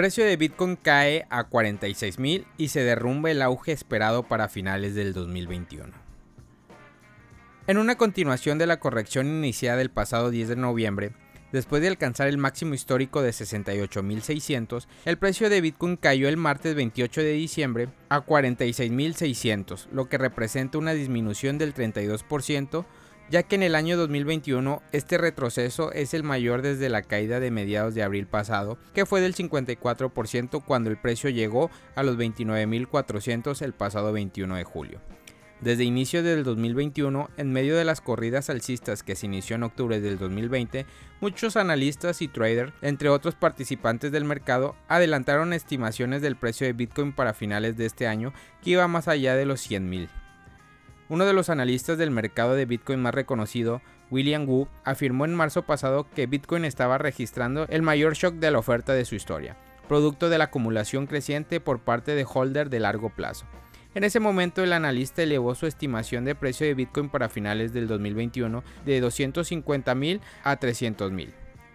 Precio de Bitcoin cae a 46 mil y se derrumba el auge esperado para finales del 2021. En una continuación de la corrección iniciada el pasado 10 de noviembre, Después de alcanzar el máximo histórico de 68.600, el precio de Bitcoin cayó el martes 28 de diciembre a 46.600, lo que representa una disminución del 32%, ya que en el año 2021 este retroceso es el mayor desde la caída de mediados de abril pasado, que fue del 54% cuando el precio llegó a los 29.400 el pasado 21 de julio. Desde inicio del 2021, en medio de las corridas alcistas que se inició en octubre del 2020, muchos analistas y traders, entre otros participantes del mercado, adelantaron estimaciones del precio de Bitcoin para finales de este año que iba más allá de los 100.000. Uno de los analistas del mercado de Bitcoin más reconocido, William Wu, afirmó en marzo pasado que Bitcoin estaba registrando el mayor shock de la oferta de su historia, producto de la acumulación creciente por parte de holder de largo plazo. En ese momento el analista elevó su estimación de precio de Bitcoin para finales del 2021 de 250 mil a 300 mil.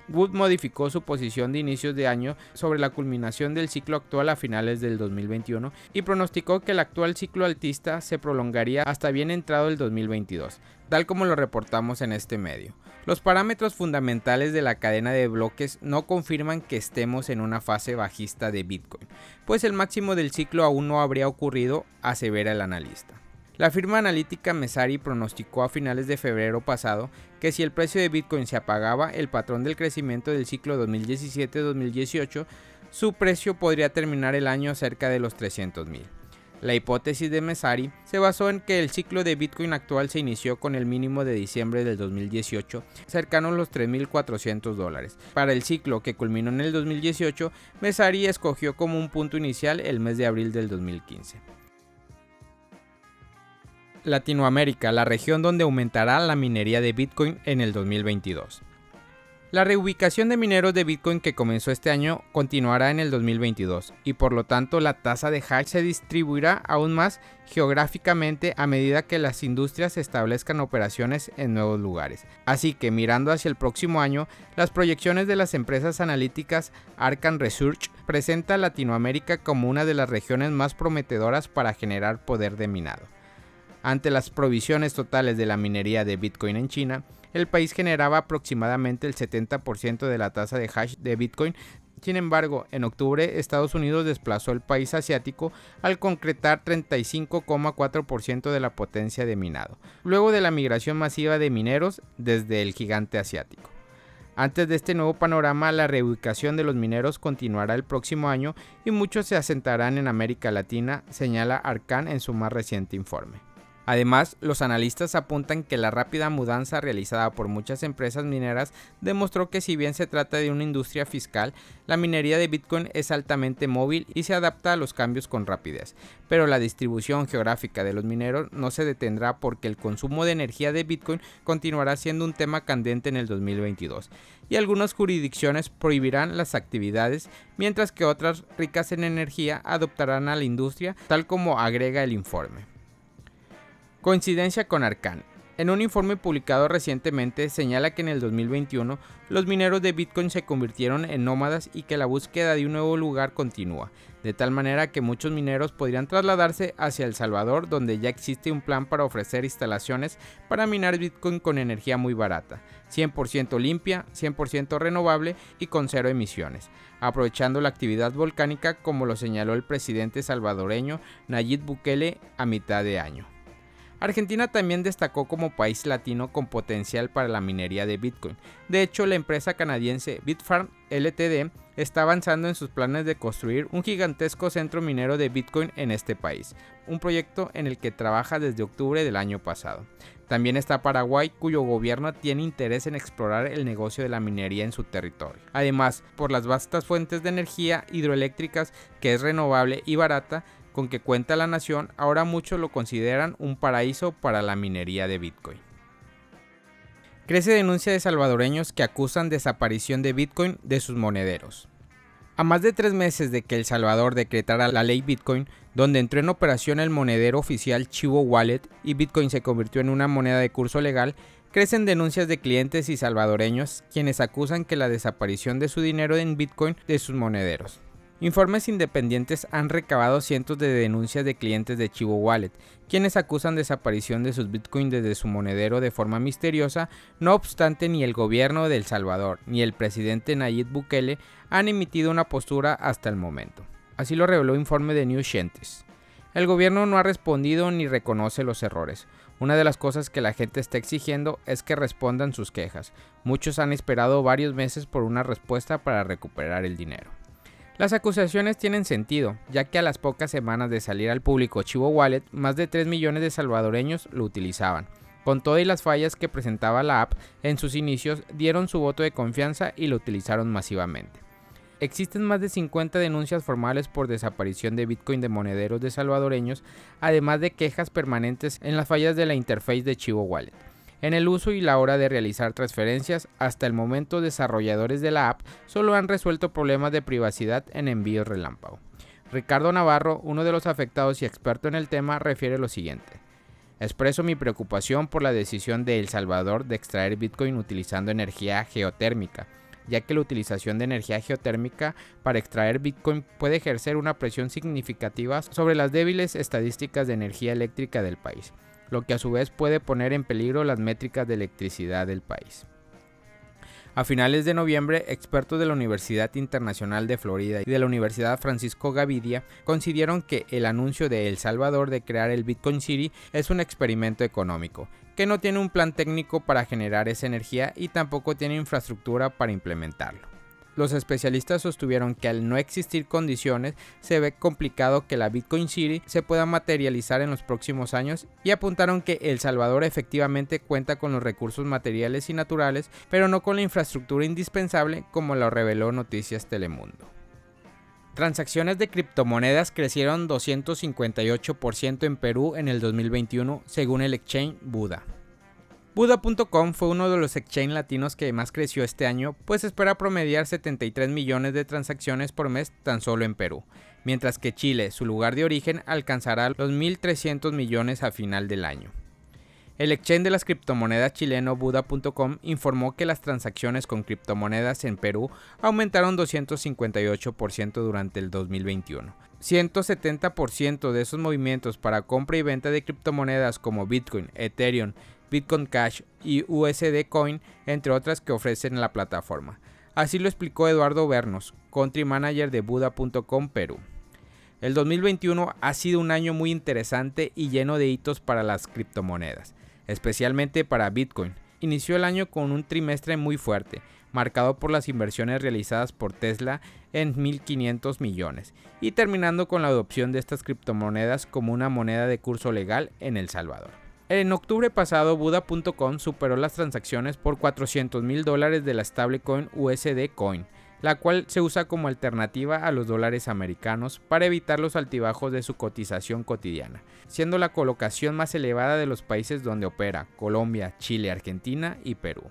Wood modificó su posición de inicios de año sobre la culminación del ciclo actual a finales del 2021 y pronosticó que el actual ciclo altista se prolongaría hasta bien entrado el 2022, tal como lo reportamos en este medio. Los parámetros fundamentales de la cadena de bloques no confirman que estemos en una fase bajista de Bitcoin, pues el máximo del ciclo aún no habría ocurrido, asevera el analista. La firma analítica Mesari pronosticó a finales de febrero pasado que si el precio de Bitcoin se apagaba el patrón del crecimiento del ciclo 2017-2018, su precio podría terminar el año cerca de los 300.000. La hipótesis de Mesari se basó en que el ciclo de Bitcoin actual se inició con el mínimo de diciembre del 2018, cercano a los 3.400 dólares. Para el ciclo que culminó en el 2018, Mesari escogió como un punto inicial el mes de abril del 2015. Latinoamérica, la región donde aumentará la minería de Bitcoin en el 2022. La reubicación de mineros de Bitcoin que comenzó este año continuará en el 2022 y por lo tanto la tasa de hash se distribuirá aún más geográficamente a medida que las industrias establezcan operaciones en nuevos lugares. Así que mirando hacia el próximo año, las proyecciones de las empresas analíticas Arcan Research presenta a Latinoamérica como una de las regiones más prometedoras para generar poder de minado. Ante las provisiones totales de la minería de Bitcoin en China, el país generaba aproximadamente el 70% de la tasa de hash de Bitcoin. Sin embargo, en octubre Estados Unidos desplazó al país asiático al concretar 35,4% de la potencia de minado, luego de la migración masiva de mineros desde el gigante asiático. Antes de este nuevo panorama, la reubicación de los mineros continuará el próximo año y muchos se asentarán en América Latina, señala Arcan en su más reciente informe. Además, los analistas apuntan que la rápida mudanza realizada por muchas empresas mineras demostró que si bien se trata de una industria fiscal, la minería de Bitcoin es altamente móvil y se adapta a los cambios con rapidez. Pero la distribución geográfica de los mineros no se detendrá porque el consumo de energía de Bitcoin continuará siendo un tema candente en el 2022 y algunas jurisdicciones prohibirán las actividades, mientras que otras ricas en energía adoptarán a la industria, tal como agrega el informe. Coincidencia con Arcan. En un informe publicado recientemente señala que en el 2021 los mineros de Bitcoin se convirtieron en nómadas y que la búsqueda de un nuevo lugar continúa, de tal manera que muchos mineros podrían trasladarse hacia El Salvador donde ya existe un plan para ofrecer instalaciones para minar Bitcoin con energía muy barata, 100% limpia, 100% renovable y con cero emisiones, aprovechando la actividad volcánica como lo señaló el presidente salvadoreño Nayib Bukele a mitad de año. Argentina también destacó como país latino con potencial para la minería de Bitcoin. De hecho, la empresa canadiense Bitfarm Ltd está avanzando en sus planes de construir un gigantesco centro minero de Bitcoin en este país, un proyecto en el que trabaja desde octubre del año pasado. También está Paraguay, cuyo gobierno tiene interés en explorar el negocio de la minería en su territorio. Además, por las vastas fuentes de energía hidroeléctricas que es renovable y barata, con que cuenta la nación, ahora muchos lo consideran un paraíso para la minería de Bitcoin. Crece denuncia de salvadoreños que acusan desaparición de Bitcoin de sus monederos. A más de tres meses de que El Salvador decretara la ley Bitcoin, donde entró en operación el monedero oficial Chivo Wallet y Bitcoin se convirtió en una moneda de curso legal, crecen denuncias de clientes y salvadoreños quienes acusan que la desaparición de su dinero en Bitcoin de sus monederos. Informes independientes han recabado cientos de denuncias de clientes de Chivo Wallet, quienes acusan desaparición de sus Bitcoin desde su monedero de forma misteriosa, no obstante ni el gobierno de El Salvador ni el presidente Nayib Bukele han emitido una postura hasta el momento. Así lo reveló informe de New Scientist. El gobierno no ha respondido ni reconoce los errores. Una de las cosas que la gente está exigiendo es que respondan sus quejas. Muchos han esperado varios meses por una respuesta para recuperar el dinero. Las acusaciones tienen sentido, ya que a las pocas semanas de salir al público Chivo Wallet, más de 3 millones de salvadoreños lo utilizaban. Con todas las fallas que presentaba la app en sus inicios, dieron su voto de confianza y lo utilizaron masivamente. Existen más de 50 denuncias formales por desaparición de Bitcoin de monederos de salvadoreños, además de quejas permanentes en las fallas de la interfaz de Chivo Wallet. En el uso y la hora de realizar transferencias, hasta el momento desarrolladores de la app solo han resuelto problemas de privacidad en envíos relámpago. Ricardo Navarro, uno de los afectados y experto en el tema, refiere lo siguiente. Expreso mi preocupación por la decisión de El Salvador de extraer Bitcoin utilizando energía geotérmica, ya que la utilización de energía geotérmica para extraer Bitcoin puede ejercer una presión significativa sobre las débiles estadísticas de energía eléctrica del país lo que a su vez puede poner en peligro las métricas de electricidad del país. A finales de noviembre, expertos de la Universidad Internacional de Florida y de la Universidad Francisco Gavidia consideraron que el anuncio de El Salvador de crear el Bitcoin City es un experimento económico, que no tiene un plan técnico para generar esa energía y tampoco tiene infraestructura para implementarlo. Los especialistas sostuvieron que al no existir condiciones se ve complicado que la Bitcoin City se pueda materializar en los próximos años y apuntaron que El Salvador efectivamente cuenta con los recursos materiales y naturales, pero no con la infraestructura indispensable como lo reveló Noticias Telemundo. Transacciones de criptomonedas crecieron 258% en Perú en el 2021 según el exchange Buda. Buda.com fue uno de los exchange latinos que más creció este año, pues espera promediar 73 millones de transacciones por mes tan solo en Perú, mientras que Chile, su lugar de origen, alcanzará los 1.300 millones a final del año. El exchange de las criptomonedas chileno Buda.com informó que las transacciones con criptomonedas en Perú aumentaron 258% durante el 2021. 170% de esos movimientos para compra y venta de criptomonedas como Bitcoin, Ethereum, Bitcoin Cash y USD Coin, entre otras que ofrecen la plataforma. Así lo explicó Eduardo Bernos, country manager de Buda.com Perú. El 2021 ha sido un año muy interesante y lleno de hitos para las criptomonedas, especialmente para Bitcoin. Inició el año con un trimestre muy fuerte, marcado por las inversiones realizadas por Tesla en 1.500 millones, y terminando con la adopción de estas criptomonedas como una moneda de curso legal en El Salvador. En octubre pasado, Buda.com superó las transacciones por 400 mil dólares de la stablecoin USD Coin, la cual se usa como alternativa a los dólares americanos para evitar los altibajos de su cotización cotidiana, siendo la colocación más elevada de los países donde opera, Colombia, Chile, Argentina y Perú.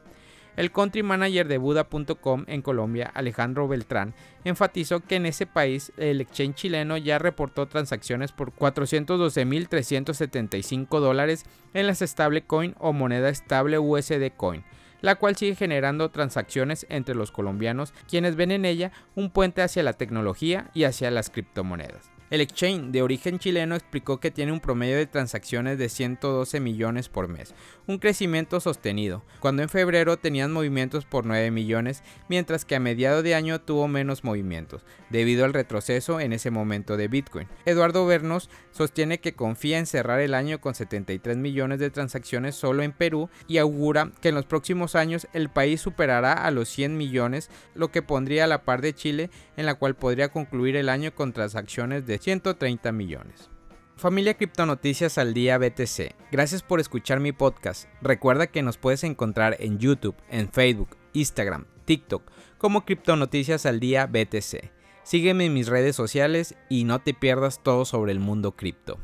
El country manager de Buda.com en Colombia, Alejandro Beltrán, enfatizó que en ese país el exchange chileno ya reportó transacciones por 412.375 dólares en las stablecoin o moneda estable USD Coin, la cual sigue generando transacciones entre los colombianos, quienes ven en ella un puente hacia la tecnología y hacia las criptomonedas. El exchange de origen chileno explicó que tiene un promedio de transacciones de 112 millones por mes, un crecimiento sostenido, cuando en febrero tenían movimientos por 9 millones, mientras que a mediado de año tuvo menos movimientos, debido al retroceso en ese momento de Bitcoin. Eduardo Bernos sostiene que confía en cerrar el año con 73 millones de transacciones solo en Perú y augura que en los próximos años el país superará a los 100 millones, lo que pondría a la par de Chile, en la cual podría concluir el año con transacciones de 130 millones. Familia Criptonoticias al Día BTC, gracias por escuchar mi podcast. Recuerda que nos puedes encontrar en YouTube, en Facebook, Instagram, TikTok como Criptonoticias al Día BTC. Sígueme en mis redes sociales y no te pierdas todo sobre el mundo cripto.